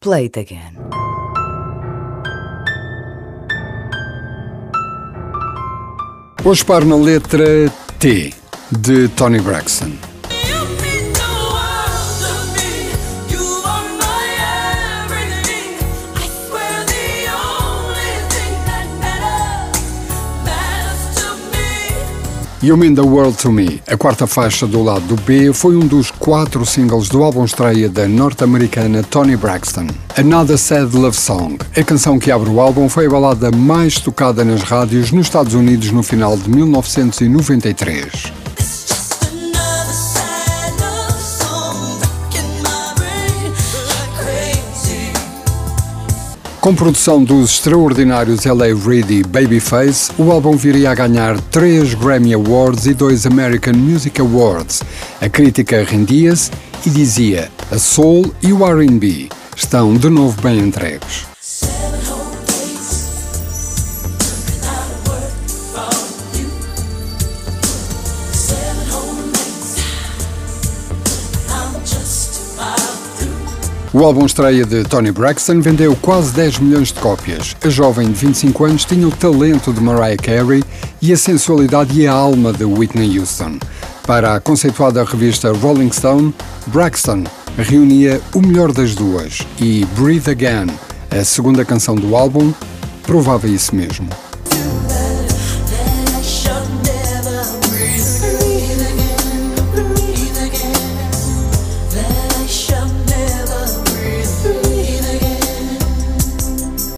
Play it again. Hoje paro na letra T, de Tony Braxton. You Mean the World to Me, a quarta faixa do lado do B, foi um dos quatro singles do álbum estreia da norte-americana Tony Braxton. Another Sad Love Song, a canção que abre o álbum, foi a balada mais tocada nas rádios nos Estados Unidos no final de 1993. Com produção dos extraordinários LA Reid e Babyface, o álbum viria a ganhar três Grammy Awards e dois American Music Awards. A crítica rendia-se e dizia: a soul e o R&B estão de novo bem entregues. O álbum estreia de Tony Braxton vendeu quase 10 milhões de cópias. A jovem de 25 anos tinha o talento de Mariah Carey e a sensualidade e a alma de Whitney Houston. Para a conceituada revista Rolling Stone, Braxton reunia o melhor das duas e Breathe Again, a segunda canção do álbum, provava isso mesmo.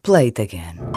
Play it again.